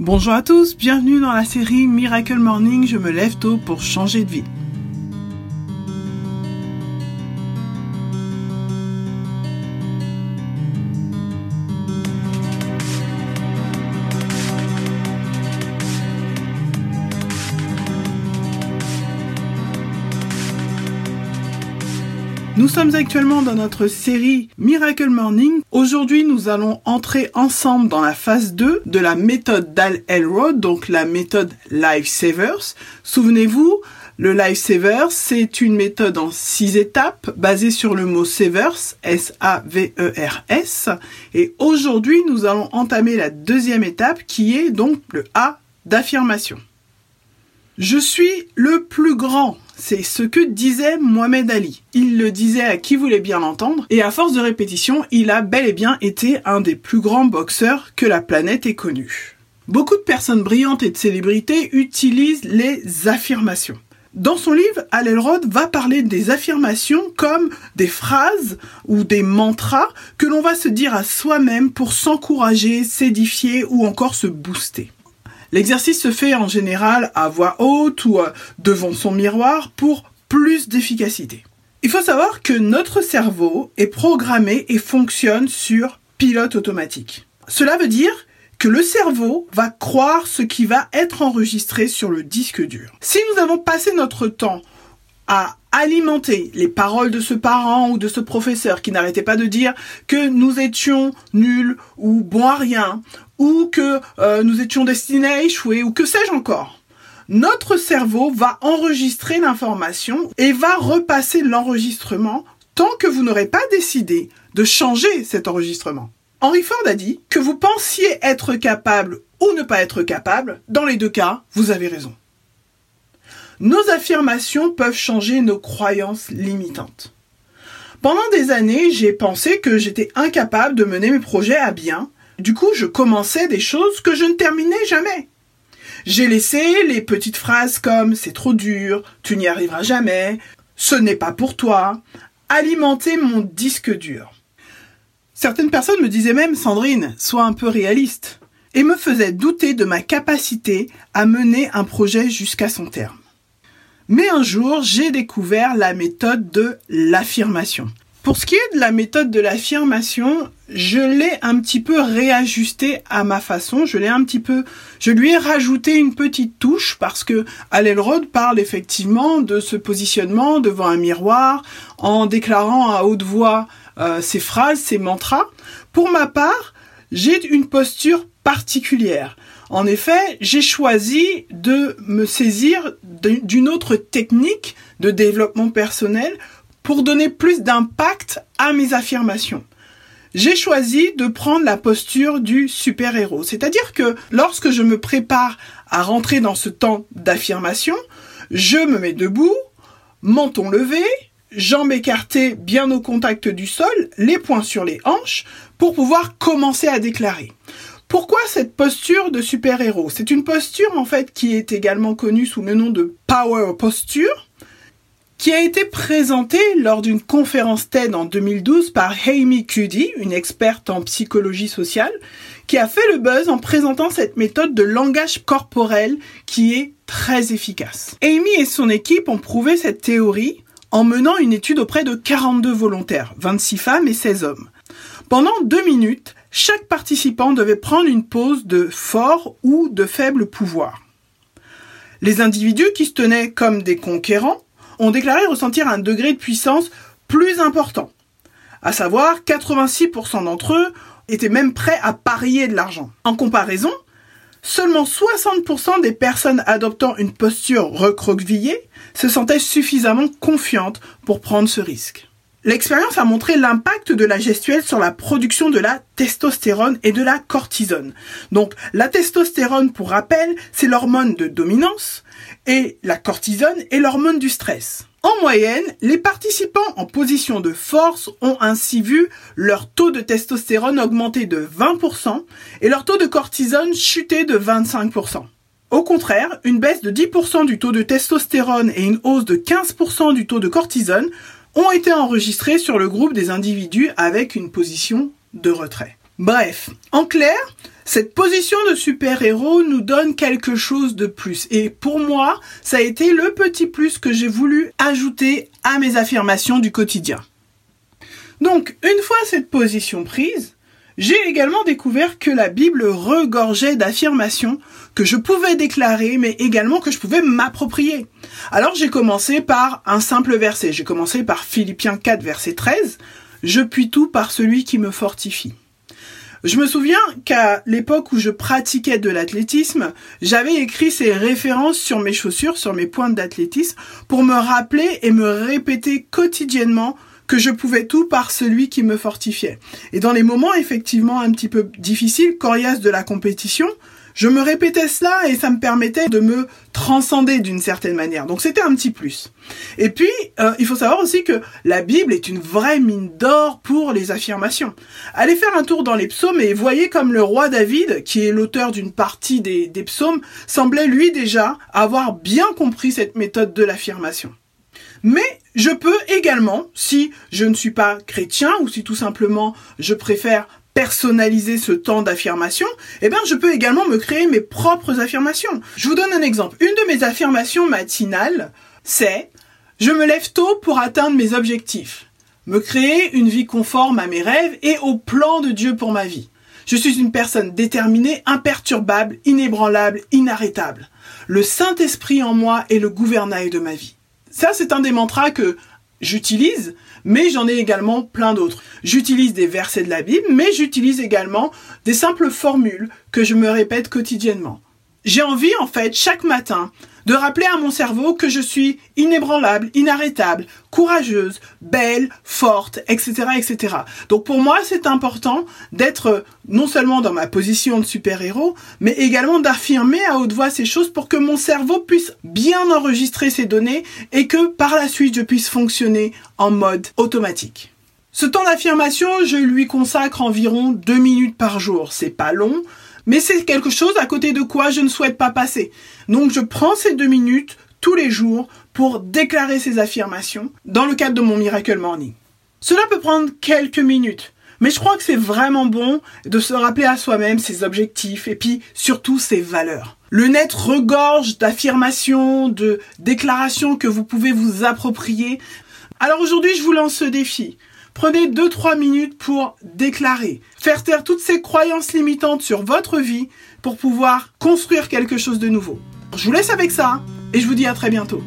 Bonjour à tous, bienvenue dans la série Miracle Morning, je me lève tôt pour changer de vie. Nous sommes actuellement dans notre série Miracle Morning. Aujourd'hui, nous allons entrer ensemble dans la phase 2 de la méthode d'Al Elrod, donc la méthode Lifesavers. Souvenez-vous, le Lifesaver, c'est une méthode en six étapes basée sur le mot Savers, S-A-V-E-R-S. Et aujourd'hui, nous allons entamer la deuxième étape qui est donc le A d'affirmation. Je suis le plus grand. C'est ce que disait Mohamed Ali. Il le disait à qui voulait bien l'entendre, et à force de répétition, il a bel et bien été un des plus grands boxeurs que la planète ait connu. Beaucoup de personnes brillantes et de célébrités utilisent les affirmations. Dans son livre, Al Elrod va parler des affirmations comme des phrases ou des mantras que l'on va se dire à soi-même pour s'encourager, s'édifier ou encore se booster. L'exercice se fait en général à voix haute ou euh, devant son miroir pour plus d'efficacité. Il faut savoir que notre cerveau est programmé et fonctionne sur pilote automatique. Cela veut dire que le cerveau va croire ce qui va être enregistré sur le disque dur. Si nous avons passé notre temps à alimenter les paroles de ce parent ou de ce professeur qui n'arrêtait pas de dire que nous étions nuls ou bons à rien ou que euh, nous étions destinés à échouer ou que sais-je encore. Notre cerveau va enregistrer l'information et va repasser l'enregistrement tant que vous n'aurez pas décidé de changer cet enregistrement. Henry Ford a dit que vous pensiez être capable ou ne pas être capable, dans les deux cas, vous avez raison. Nos affirmations peuvent changer nos croyances limitantes. Pendant des années, j'ai pensé que j'étais incapable de mener mes projets à bien. Du coup, je commençais des choses que je ne terminais jamais. J'ai laissé les petites phrases comme c'est trop dur, tu n'y arriveras jamais, ce n'est pas pour toi, alimenter mon disque dur. Certaines personnes me disaient même Sandrine, sois un peu réaliste, et me faisaient douter de ma capacité à mener un projet jusqu'à son terme. Mais un jour, j'ai découvert la méthode de l'affirmation. Pour ce qui est de la méthode de l'affirmation, je l'ai un petit peu réajustée à ma façon. Je l'ai un petit peu, je lui ai rajouté une petite touche parce que Alelrod parle effectivement de ce positionnement devant un miroir en déclarant à haute voix euh, ses phrases, ses mantras. Pour ma part, j'ai une posture particulière. En effet, j'ai choisi de me saisir d'une autre technique de développement personnel pour donner plus d'impact à mes affirmations. J'ai choisi de prendre la posture du super-héros. C'est-à-dire que lorsque je me prépare à rentrer dans ce temps d'affirmation, je me mets debout, menton levé, jambes écartées bien au contact du sol, les poings sur les hanches, pour pouvoir commencer à déclarer. Pourquoi cette posture de super-héros? C'est une posture en fait qui est également connue sous le nom de Power Posture, qui a été présentée lors d'une conférence TED en 2012 par Amy Cuddy, une experte en psychologie sociale, qui a fait le buzz en présentant cette méthode de langage corporel qui est très efficace. Amy et son équipe ont prouvé cette théorie en menant une étude auprès de 42 volontaires, 26 femmes et 16 hommes. Pendant deux minutes, chaque participant devait prendre une pose de fort ou de faible pouvoir. Les individus qui se tenaient comme des conquérants ont déclaré ressentir un degré de puissance plus important. À savoir, 86% d'entre eux étaient même prêts à parier de l'argent. En comparaison, seulement 60% des personnes adoptant une posture recroquevillée se sentaient suffisamment confiantes pour prendre ce risque. L'expérience a montré l'impact de la gestuelle sur la production de la testostérone et de la cortisone. Donc la testostérone, pour rappel, c'est l'hormone de dominance et la cortisone est l'hormone du stress. En moyenne, les participants en position de force ont ainsi vu leur taux de testostérone augmenter de 20% et leur taux de cortisone chuter de 25%. Au contraire, une baisse de 10% du taux de testostérone et une hausse de 15% du taux de cortisone ont été enregistrés sur le groupe des individus avec une position de retrait. Bref, en clair, Cette position de super-héros nous donne quelque chose de plus. Et pour moi, ça a été le petit plus que j'ai voulu ajouter à mes affirmations du quotidien. Donc, une fois cette position prise, j'ai également découvert que la Bible regorgeait d'affirmations que je pouvais déclarer, mais également que je pouvais m'approprier. Alors j'ai commencé par un simple verset. J'ai commencé par Philippiens 4, verset 13. Je puis tout par celui qui me fortifie. Je me souviens qu'à l'époque où je pratiquais de l'athlétisme, j'avais écrit ces références sur mes chaussures, sur mes pointes d'athlétisme, pour me rappeler et me répéter quotidiennement que je pouvais tout par celui qui me fortifiait. Et dans les moments effectivement un petit peu difficiles, coriaces de la compétition, je me répétais cela et ça me permettait de me transcender d'une certaine manière. Donc c'était un petit plus. Et puis, euh, il faut savoir aussi que la Bible est une vraie mine d'or pour les affirmations. Allez faire un tour dans les psaumes et voyez comme le roi David, qui est l'auteur d'une partie des, des psaumes, semblait lui déjà avoir bien compris cette méthode de l'affirmation. Mais je peux également, si je ne suis pas chrétien ou si tout simplement je préfère personnaliser ce temps d'affirmation, eh bien, je peux également me créer mes propres affirmations. Je vous donne un exemple. Une de mes affirmations matinales, c'est je me lève tôt pour atteindre mes objectifs, me créer une vie conforme à mes rêves et au plan de Dieu pour ma vie. Je suis une personne déterminée, imperturbable, inébranlable, inarrêtable. Le Saint-Esprit en moi est le gouvernail de ma vie. Ça, c'est un des mantras que j'utilise, mais j'en ai également plein d'autres. J'utilise des versets de la Bible, mais j'utilise également des simples formules que je me répète quotidiennement. J'ai envie, en fait, chaque matin, de rappeler à mon cerveau que je suis inébranlable, inarrêtable, courageuse, belle, forte, etc., etc. Donc pour moi, c'est important d'être non seulement dans ma position de super-héros, mais également d'affirmer à haute voix ces choses pour que mon cerveau puisse bien enregistrer ces données et que par la suite je puisse fonctionner en mode automatique. Ce temps d'affirmation, je lui consacre environ deux minutes par jour. C'est pas long, mais c'est quelque chose à côté de quoi je ne souhaite pas passer. Donc je prends ces deux minutes tous les jours pour déclarer ces affirmations dans le cadre de mon Miracle Morning. Cela peut prendre quelques minutes, mais je crois que c'est vraiment bon de se rappeler à soi-même ses objectifs et puis surtout ses valeurs. Le net regorge d'affirmations, de déclarations que vous pouvez vous approprier. Alors aujourd'hui, je vous lance ce défi. Prenez 2-3 minutes pour déclarer, faire taire toutes ces croyances limitantes sur votre vie pour pouvoir construire quelque chose de nouveau. Je vous laisse avec ça et je vous dis à très bientôt.